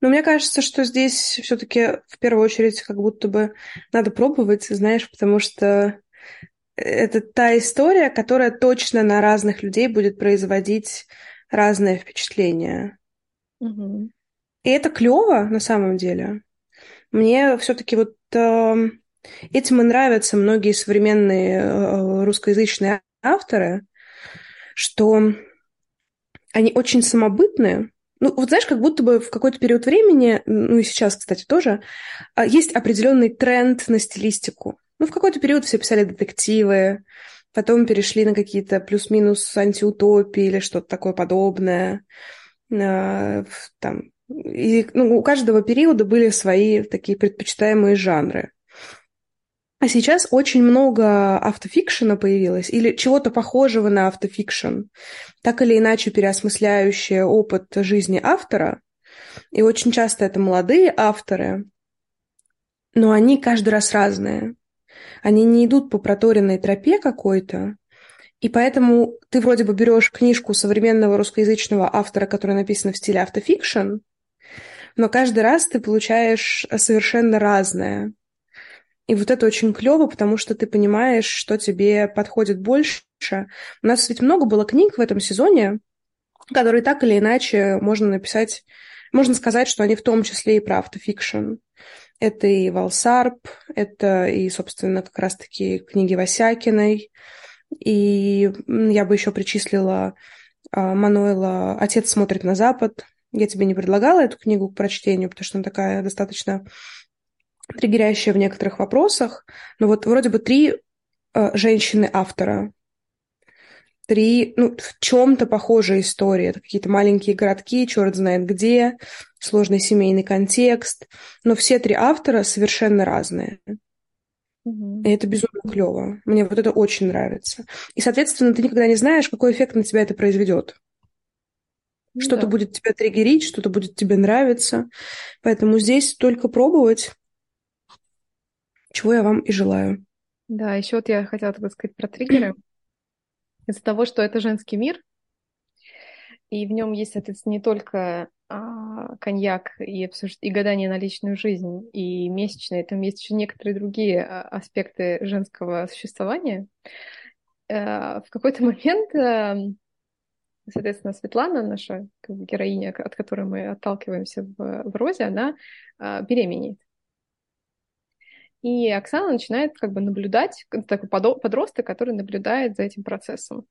Speaker 1: Но мне кажется, что здесь все-таки в первую очередь как будто бы надо пробовать, знаешь, потому что это та история, которая точно на разных людей будет производить разное впечатление.
Speaker 2: Угу.
Speaker 1: И это клево на самом деле. Мне все-таки вот э, этим и нравятся многие современные э, русскоязычные авторы, что они очень самобытные. Ну, вот знаешь, как будто бы в какой-то период времени, ну и сейчас, кстати, тоже, а, есть определенный тренд на стилистику. Ну, в какой-то период все писали детективы, потом перешли на какие-то плюс-минус антиутопии или что-то такое подобное. А, там, и ну, у каждого периода были свои такие предпочитаемые жанры. А сейчас очень много автофикшена появилось, или чего-то похожего на автофикшн, так или иначе переосмысляющее опыт жизни автора. И очень часто это молодые авторы, но они каждый раз разные. Они не идут по проторенной тропе какой-то, и поэтому ты вроде бы берешь книжку современного русскоязычного автора, которая написана в стиле автофикшн, но каждый раз ты получаешь совершенно разное. И вот это очень клево, потому что ты понимаешь, что тебе подходит больше. У нас ведь много было книг в этом сезоне, которые так или иначе можно написать, можно сказать, что они в том числе и про автофикшн. Это и Валсарп, это и, собственно, как раз-таки книги Васякиной. И я бы еще причислила а, Мануэла «Отец смотрит на Запад». Я тебе не предлагала эту книгу к прочтению, потому что она такая достаточно триггерящая в некоторых вопросах. Но вот вроде бы три э, женщины-автора. Три, ну, в чем-то похожие истории. Это какие-то маленькие городки, черт знает где, сложный семейный контекст. Но все три автора совершенно разные. И это безумно клево. Мне вот это очень нравится. И, соответственно, ты никогда не знаешь, какой эффект на тебя это произведет. Ну, что-то да. будет тебя триггерить, что-то будет тебе нравиться. Поэтому здесь только пробовать, чего я вам и желаю.
Speaker 2: Да, еще вот я хотела тогда сказать про триггеры. Из-за того, что это женский мир, и в нем есть, соответственно, не только а, коньяк и, обсуж... и гадание на личную жизнь, и месячные, там есть еще некоторые другие а, аспекты женского существования. А, в какой-то момент, а, соответственно, Светлана, наша героиня, от которой мы отталкиваемся в, в Розе, она а, беременеет. И Оксана начинает как бы наблюдать, такой подросток, который наблюдает за этим процессом.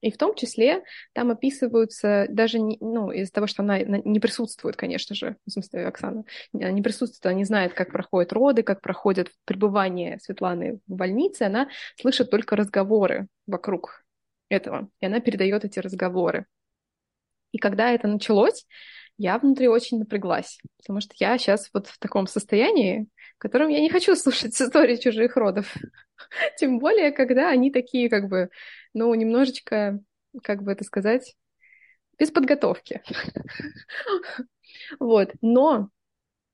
Speaker 2: И в том числе там описываются даже не, ну, из-за того, что она не присутствует, конечно же, в смысле Оксана, не присутствует, она не знает, как проходят роды, как проходит пребывание Светланы в больнице, она слышит только разговоры вокруг этого, и она передает эти разговоры. И когда это началось, я внутри очень напряглась, потому что я сейчас вот в таком состоянии, в котором я не хочу слушать истории чужих родов. Тем более, когда они такие, как бы, ну, немножечко, как бы это сказать, без подготовки. Вот. Но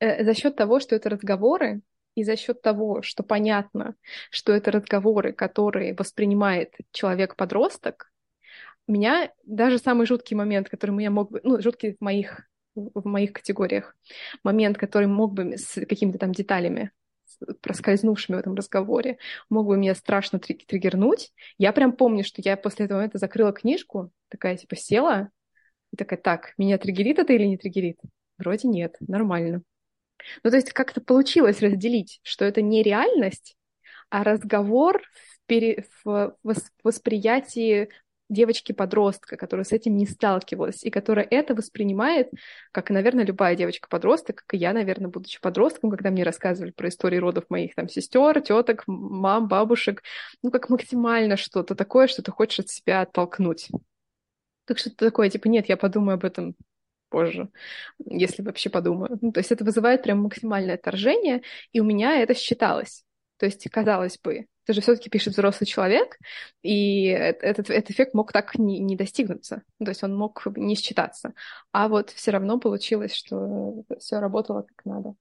Speaker 2: э, за счет того, что это разговоры, и за счет того, что понятно, что это разговоры, которые воспринимает человек-подросток, меня даже самый жуткий момент, который меня мог бы, ну, жуткий в моих в моих категориях. Момент, который мог бы с какими-то там деталями проскользнувшими в этом разговоре, мог бы меня страшно триггернуть. Я прям помню, что я после этого момента закрыла книжку, такая типа села, и такая, так, меня триггерит это или не триггерит? Вроде нет, нормально. Ну, то есть как-то получилось разделить, что это не реальность, а разговор в, пере... в восприятии девочки-подростка, которая с этим не сталкивалась, и которая это воспринимает, как, наверное, любая девочка-подросток, как и я, наверное, будучи подростком, когда мне рассказывали про истории родов моих там сестер, теток, мам, бабушек, ну, как максимально что-то такое, что ты хочешь от себя оттолкнуть. Так что-то такое, типа, нет, я подумаю об этом позже, если вообще подумаю. Ну, то есть это вызывает прям максимальное отторжение, и у меня это считалось. То есть, казалось бы, это же все-таки пишет взрослый человек, и этот, этот эффект мог так не, не достигнуться. То есть он мог не считаться. А вот все равно получилось, что все работало как надо.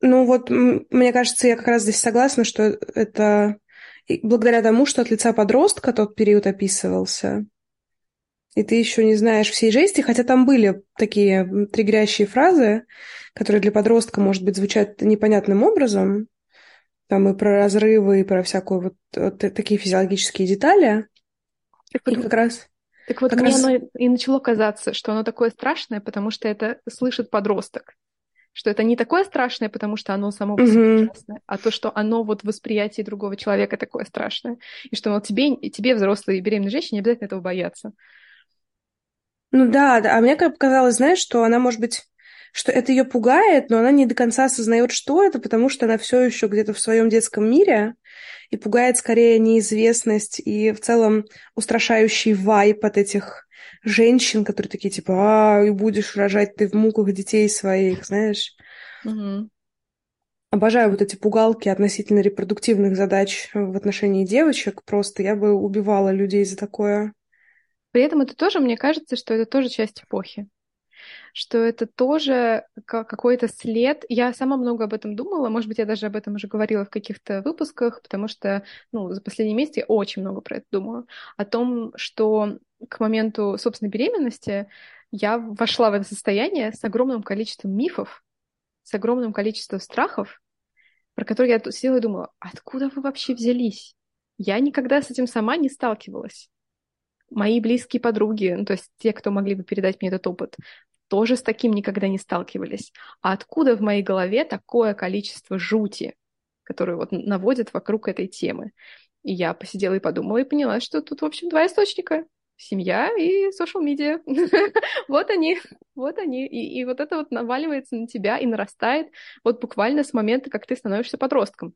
Speaker 1: Ну вот, мне кажется, я как раз здесь согласна, что это благодаря тому, что от лица подростка тот период описывался, и ты еще не знаешь всей жести, хотя там были такие триггерящие фразы, которые для подростка, может быть, звучат непонятным образом, там и про разрывы, и про всякую вот, вот такие физиологические детали.
Speaker 2: Так и вот, как раз... Так вот, мне раз... оно и начало казаться, что оно такое страшное, потому что это слышит подросток. Что это не такое страшное, потому что оно само по себе угу. страшное, а то, что оно вот в восприятии другого человека такое страшное. И что вот тебе, тебе взрослые беременные женщине, не обязательно этого бояться.
Speaker 1: Ну да, да, а мне как показалось, знаешь, что она, может быть, что это ее пугает, но она не до конца осознает, что это, потому что она все еще где-то в своем детском мире и пугает скорее неизвестность и в целом устрашающий вайп от этих женщин, которые такие типа, а, и будешь рожать ты в муках детей своих, знаешь.
Speaker 2: Угу.
Speaker 1: Обожаю вот эти пугалки относительно репродуктивных задач в отношении девочек. Просто я бы убивала людей за такое.
Speaker 2: При этом это тоже, мне кажется, что это тоже часть эпохи что это тоже какой-то след. Я сама много об этом думала, может быть, я даже об этом уже говорила в каких-то выпусках, потому что ну, за последние месяцы я очень много про это думала. О том, что к моменту собственной беременности я вошла в это состояние с огромным количеством мифов, с огромным количеством страхов, про которые я сидела и думала, откуда вы вообще взялись? Я никогда с этим сама не сталкивалась мои близкие подруги, ну, то есть те, кто могли бы передать мне этот опыт, тоже с таким никогда не сталкивались. А откуда в моей голове такое количество жути, которое вот наводит вокруг этой темы? И я посидела и подумала, и поняла, что тут, в общем, два источника. Семья и social media. вот они, вот они. И вот это вот наваливается на тебя и нарастает вот буквально с момента, как ты становишься подростком.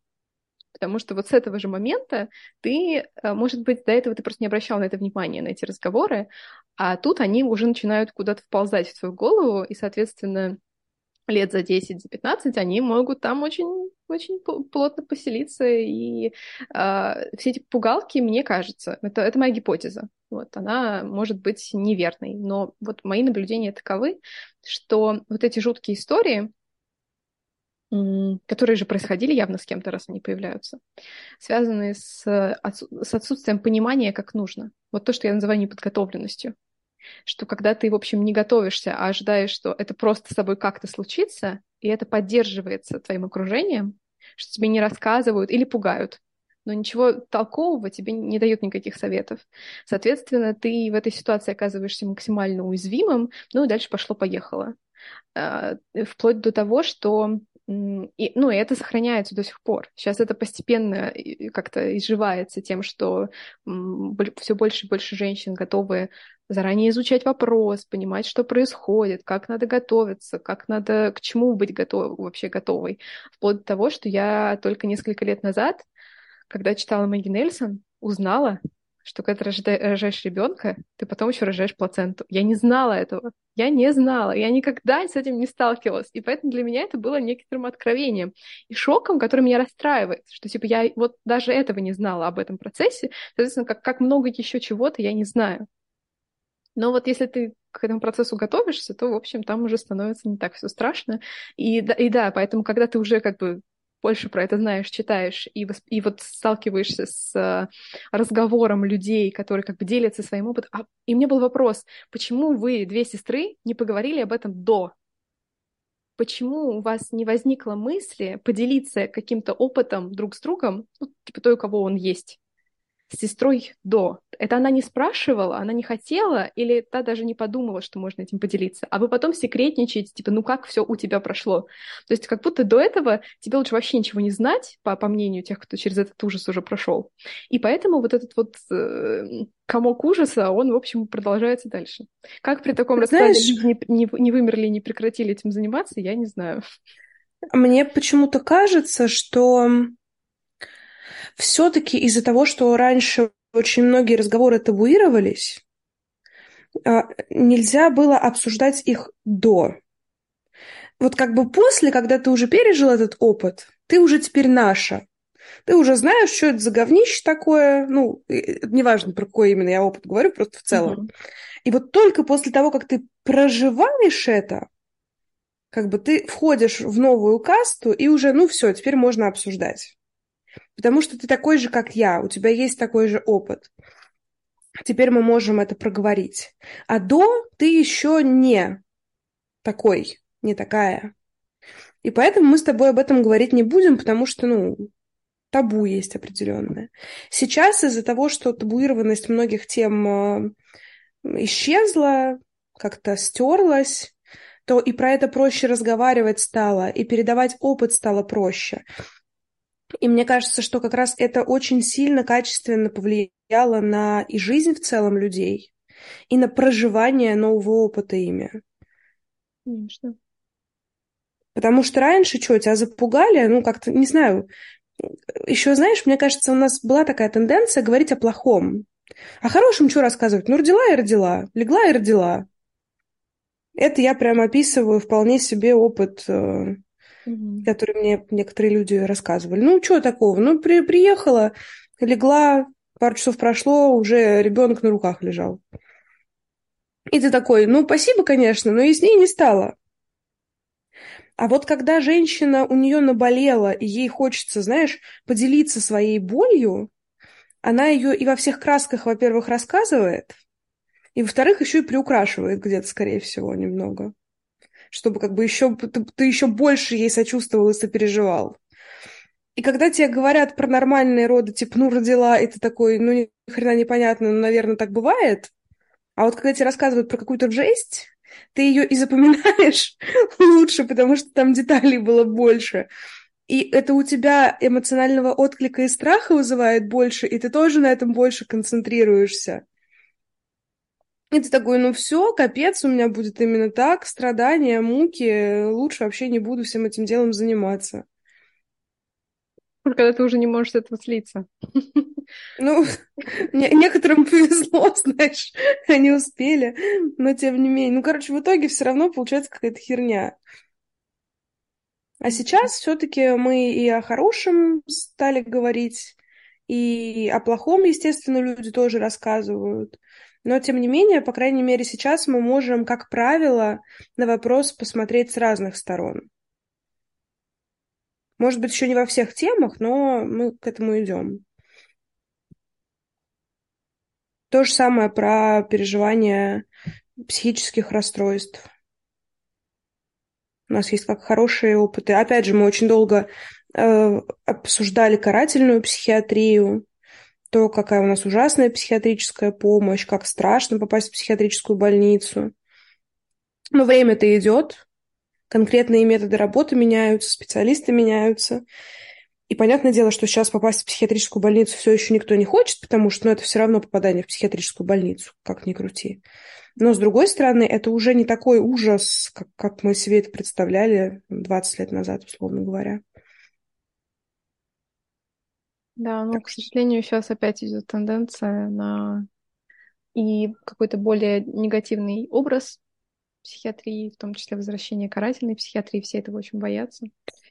Speaker 2: Потому что вот с этого же момента ты, э, может быть, до этого ты просто не обращал на это внимания, на эти разговоры, а тут они уже начинают куда-то вползать в твою голову, и, соответственно, лет за 10, за 15 они могут там очень, очень плотно поселиться. И э, все эти пугалки, мне кажется, это, это моя гипотеза. Вот, она может быть неверной. Но вот мои наблюдения таковы, что вот эти жуткие истории, которые же происходили явно с кем-то, раз они появляются, связанные с, с отсутствием понимания, как нужно. Вот то, что я называю неподготовленностью что когда ты, в общем, не готовишься, а ожидаешь, что это просто с тобой как-то случится, и это поддерживается твоим окружением, что тебе не рассказывают или пугают, но ничего толкового тебе не дают никаких советов. Соответственно, ты в этой ситуации оказываешься максимально уязвимым, ну и дальше пошло-поехало. А, вплоть до того, что и, ну, и это сохраняется до сих пор. Сейчас это постепенно как-то изживается тем, что все больше и больше женщин готовы заранее изучать вопрос, понимать, что происходит, как надо готовиться, как надо к чему быть готов, вообще готовой. Вплоть до того, что я только несколько лет назад, когда читала Мэгги Нельсон, узнала, что когда ты рожаешь ребенка, ты потом еще рожаешь плаценту. Я не знала этого. Я не знала. Я никогда с этим не сталкивалась. И поэтому для меня это было некоторым откровением и шоком, который меня расстраивает, что типа я вот даже этого не знала об этом процессе. Соответственно, как, как много еще чего-то я не знаю. Но вот если ты к этому процессу готовишься, то, в общем, там уже становится не так все страшно. И, и да, поэтому, когда ты уже как бы больше про это знаешь, читаешь, и, и вот сталкиваешься с э, разговором людей, которые как бы делятся своим опытом. А, и мне был вопрос, почему вы, две сестры, не поговорили об этом до? Почему у вас не возникло мысли поделиться каким-то опытом друг с другом, ну, типа той, у кого он есть? С сестрой до. Это она не спрашивала, она не хотела, или та даже не подумала, что можно этим поделиться. А вы потом секретничаете, типа, ну как все у тебя прошло. То есть как будто до этого тебе лучше вообще ничего не знать, по, по мнению тех, кто через этот ужас уже прошел. И поэтому вот этот вот э, комок ужаса, он, в общем, продолжается дальше. Как при таком раскладе люди не, не, не вымерли, не прекратили этим заниматься, я не знаю.
Speaker 1: Мне почему-то кажется, что все-таки из-за того, что раньше очень многие разговоры табуировались, а, нельзя было обсуждать их до. Вот как бы после, когда ты уже пережил этот опыт, ты уже теперь наша. Ты уже знаешь, что это за говнище такое. Ну, неважно, про какой именно я опыт говорю, просто в целом. Mm-hmm. И вот только после того, как ты проживаешь это, как бы ты входишь в новую касту, и уже, ну все, теперь можно обсуждать потому что ты такой же, как я, у тебя есть такой же опыт. Теперь мы можем это проговорить. А до ты еще не такой, не такая. И поэтому мы с тобой об этом говорить не будем, потому что, ну, табу есть определенное. Сейчас из-за того, что табуированность многих тем э, исчезла, как-то стерлась, то и про это проще разговаривать стало, и передавать опыт стало проще. И мне кажется, что как раз это очень сильно, качественно повлияло на и жизнь в целом людей, и на проживание нового опыта ими.
Speaker 2: Конечно.
Speaker 1: Потому что раньше что, тебя запугали, ну, как-то, не знаю, еще, знаешь, мне кажется, у нас была такая тенденция говорить о плохом. О хорошем что рассказывать? Ну, родила и родила, легла и родила. Это я прям описываю вполне себе опыт э, mm-hmm. которые мне некоторые люди рассказывали. Ну, что такого? Ну, при, приехала, легла, пару часов прошло, уже ребенок на руках лежал. И ты такой, ну, спасибо, конечно, но ней не стало. А вот когда женщина у нее наболела, и ей хочется, знаешь, поделиться своей болью, она ее и во всех красках, во-первых, рассказывает, и, во-вторых, еще и приукрашивает где-то, скорее всего, немного чтобы как бы еще ты, ты еще больше ей сочувствовал и сопереживал. И когда тебе говорят про нормальные роды, типа, ну, родила, и ты такой, ну, ни хрена непонятно, ну, наверное, так бывает. А вот когда тебе рассказывают про какую-то жесть, ты ее и запоминаешь лучше, потому что там деталей было больше. И это у тебя эмоционального отклика и страха вызывает больше, и ты тоже на этом больше концентрируешься. И ты такой, ну все, капец, у меня будет именно так, страдания, муки, лучше вообще не буду всем этим делом заниматься.
Speaker 2: когда ты уже не можешь с этого слиться.
Speaker 1: Ну, некоторым повезло, знаешь, они успели, но тем не менее. Ну, короче, в итоге все равно получается какая-то херня. А сейчас все-таки мы и о хорошем стали говорить, и о плохом, естественно, люди тоже рассказывают. Но, тем не менее, по крайней мере, сейчас мы можем, как правило, на вопрос посмотреть с разных сторон. Может быть, еще не во всех темах, но мы к этому идем. То же самое про переживание психических расстройств. У нас есть как хорошие опыты. Опять же, мы очень долго э, обсуждали карательную психиатрию, то, какая у нас ужасная психиатрическая помощь, как страшно попасть в психиатрическую больницу. Но время-то идет, конкретные методы работы меняются, специалисты меняются. И понятное дело, что сейчас попасть в психиатрическую больницу все еще никто не хочет, потому что ну, это все равно попадание в психиатрическую больницу, как ни крути. Но, с другой стороны, это уже не такой ужас, как, как мы себе это представляли 20 лет назад, условно говоря.
Speaker 2: Да, ну, так. к сожалению, сейчас опять идет тенденция на и какой-то более негативный образ психиатрии, в том числе возвращение карательной психиатрии, все этого очень боятся.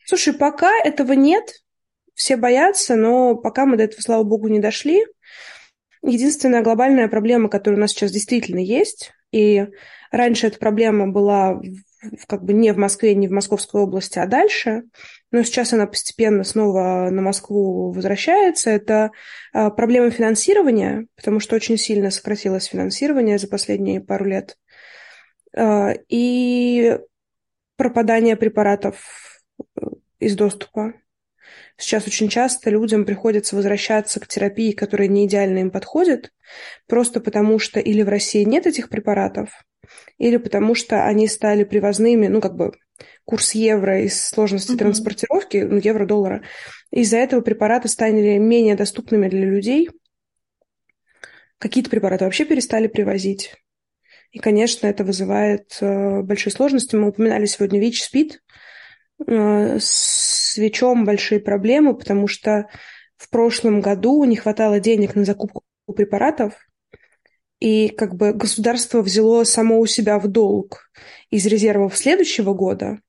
Speaker 1: Слушай, пока этого нет, все боятся, но пока мы до этого, слава богу, не дошли, Единственная глобальная проблема, которая у нас сейчас действительно есть, и раньше эта проблема была как бы не в Москве, не в Московской области, а дальше, но сейчас она постепенно снова на Москву возвращается, это а, проблема финансирования, потому что очень сильно сократилось финансирование за последние пару лет, а, и пропадание препаратов э, из доступа. Сейчас очень часто людям приходится возвращаться к терапии, которая не идеально им подходит, просто потому что или в России нет этих препаратов, или потому что они стали привозными, ну, как бы курс евро из сложности mm-hmm. транспортировки, ну, евро-доллара. Из-за этого препараты стали менее доступными для людей. Какие-то препараты вообще перестали привозить. И, конечно, это вызывает э, большие сложности. Мы упоминали сегодня ВИЧ-СПИД. Э, с ВИЧом большие проблемы, потому что в прошлом году не хватало денег на закупку препаратов, и как бы государство взяло само у себя в долг из резервов следующего года.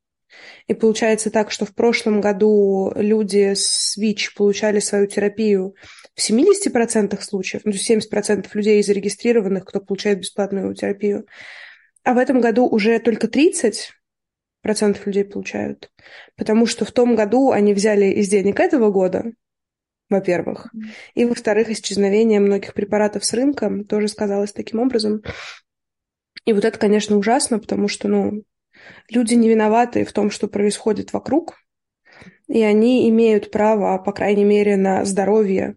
Speaker 1: И получается так, что в прошлом году люди с ВИЧ получали свою терапию в 70% случаев, ну, 70% людей зарегистрированных, кто получает бесплатную терапию, а в этом году уже только 30 процентов людей получают. Потому что в том году они взяли из денег этого года, во-первых. И, во-вторых, исчезновение многих препаратов с рынка тоже сказалось таким образом. И вот это, конечно, ужасно, потому что, ну, люди не виноваты в том, что происходит вокруг, и они имеют право, по крайней мере, на здоровье.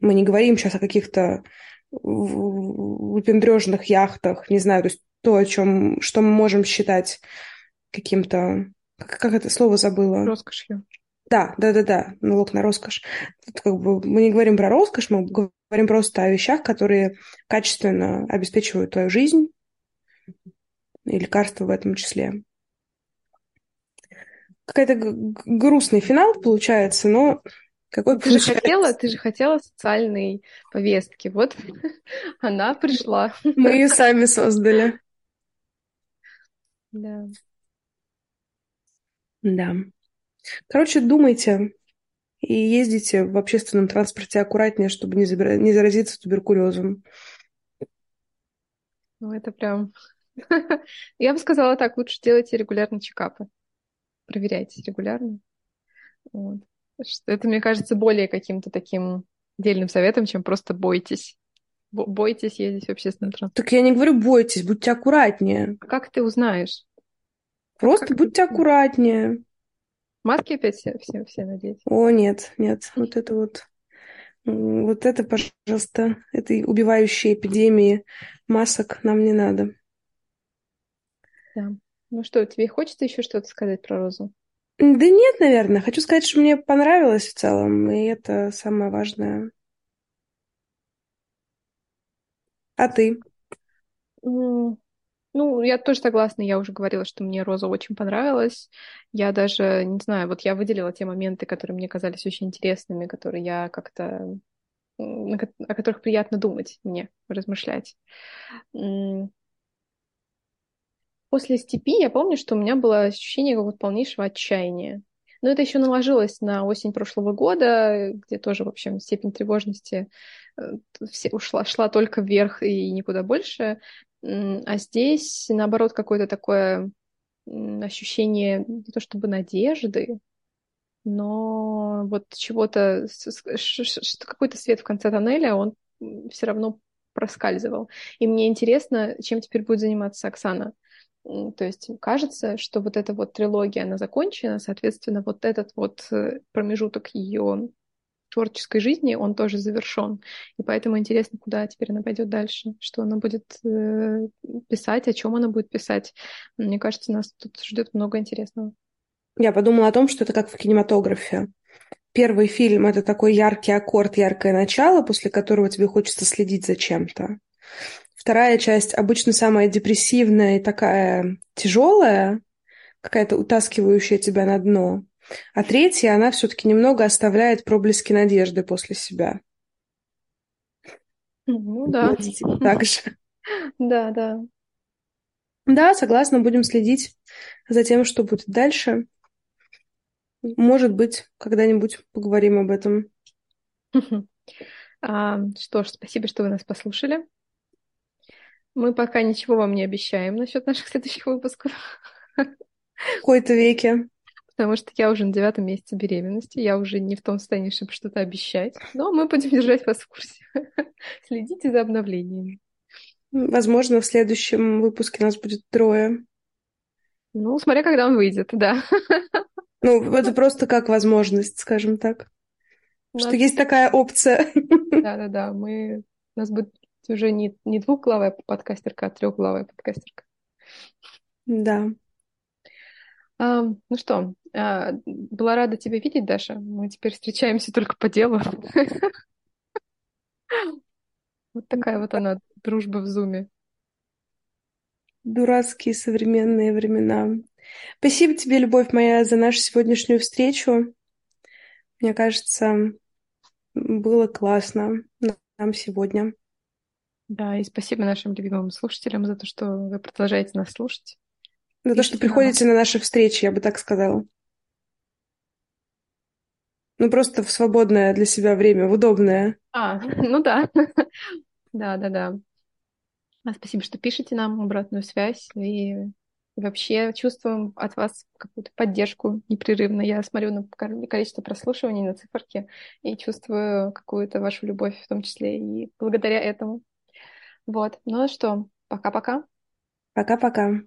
Speaker 1: Мы не говорим сейчас о каких-то выпендрежных яхтах, не знаю, то есть то, о чем, что мы можем считать каким-то, как, как это слово забыла?
Speaker 2: Роскошью.
Speaker 1: Да, да, да, да, налог на роскошь. Тут как бы мы не говорим про роскошь, мы говорим просто о вещах, которые качественно обеспечивают твою жизнь и лекарства в этом числе. Какой-то грустный финал получается, но какой
Speaker 2: ты получается? же хотела, ты же хотела социальной повестки. Вот она пришла.
Speaker 1: Мы ее сами создали.
Speaker 2: Да.
Speaker 1: Да. Короче, думайте и ездите в общественном транспорте аккуратнее, чтобы не, забира... не заразиться туберкулезом.
Speaker 2: Ну, это прям... Я бы сказала так, лучше делайте регулярно чекапы. Проверяйте регулярно. Вот. Это, мне кажется, более каким-то таким дельным советом, чем просто бойтесь. Бойтесь ездить в общественном транспорте.
Speaker 1: Так я не говорю бойтесь, будьте аккуратнее.
Speaker 2: Как ты узнаешь?
Speaker 1: Просто как будьте аккуратнее.
Speaker 2: Маски опять все, все, все надеть?
Speaker 1: О, нет, нет. Вот это вот. Вот это, пожалуйста, этой убивающей эпидемии масок нам не надо.
Speaker 2: Да. Ну что, тебе хочется еще что-то сказать про розу?
Speaker 1: Да нет, наверное. Хочу сказать, что мне понравилось в целом, и это самое важное. А ты?
Speaker 2: Ну, я тоже согласна, я уже говорила, что мне Роза очень понравилась. Я даже, не знаю, вот я выделила те моменты, которые мне казались очень интересными, которые я как-то о которых приятно думать мне, размышлять. После степи я помню, что у меня было ощущение какого-то полнейшего отчаяния. Но это еще наложилось на осень прошлого года, где тоже, в общем, степень тревожности все ушла, шла только вверх и никуда больше. А здесь, наоборот, какое-то такое ощущение не то чтобы надежды, но вот чего-то, какой-то свет в конце тоннеля, он все равно проскальзывал. И мне интересно, чем теперь будет заниматься Оксана. То есть кажется, что вот эта вот трилогия, она закончена, соответственно, вот этот вот э, промежуток ее творческой жизни, он тоже завершен. И поэтому интересно, куда теперь она пойдет дальше, что она будет э, писать, о чем она будет писать. Мне кажется, нас тут ждет много интересного.
Speaker 1: Я подумала о том, что это как в кинематографе. Первый фильм — это такой яркий аккорд, яркое начало, после которого тебе хочется следить за чем-то. Вторая часть обычно самая депрессивная и такая тяжелая, какая-то утаскивающая тебя на дно. А третья, она все-таки немного оставляет проблески надежды после себя.
Speaker 2: Ну да.
Speaker 1: Так же.
Speaker 2: Да, да.
Speaker 1: Да, согласна, будем следить за тем, что будет дальше. Может быть, когда-нибудь поговорим об этом.
Speaker 2: А, что ж, спасибо, что вы нас послушали. Мы пока ничего вам не обещаем насчет наших следующих выпусков.
Speaker 1: В какой-то веке.
Speaker 2: Потому что я уже на девятом месяце беременности, я уже не в том состоянии, чтобы что-то обещать. Но мы будем держать вас в курсе. Следите за обновлениями.
Speaker 1: Возможно, в следующем выпуске нас будет трое.
Speaker 2: Ну, смотря когда он выйдет, да.
Speaker 1: Ну, это просто как возможность, скажем так. Нас... Что есть такая опция.
Speaker 2: Да-да-да, мы... У нас будет уже не, не двухглавая подкастерка, а трехглавая подкастерка.
Speaker 1: Да.
Speaker 2: А, ну что, а, была рада тебя видеть, Даша. Мы теперь встречаемся только по делу. Вот такая вот она, дружба в зуме.
Speaker 1: Дурацкие современные времена. Спасибо тебе, любовь моя, за нашу сегодняшнюю встречу. Мне кажется, было классно нам сегодня.
Speaker 2: Да, и спасибо нашим любимым слушателям за то, что вы продолжаете нас слушать.
Speaker 1: За то, что приходите на наши встречи, я бы так сказала. Ну, просто в свободное для себя время, в удобное.
Speaker 2: А, ну да. Да, да, да. Спасибо, что пишете нам обратную связь. И вообще чувствуем от вас какую-то поддержку непрерывно. Я смотрю на количество прослушиваний, на циферки и чувствую какую-то вашу любовь в том числе. И благодаря этому вот. Ну что, пока-пока.
Speaker 1: Пока-пока.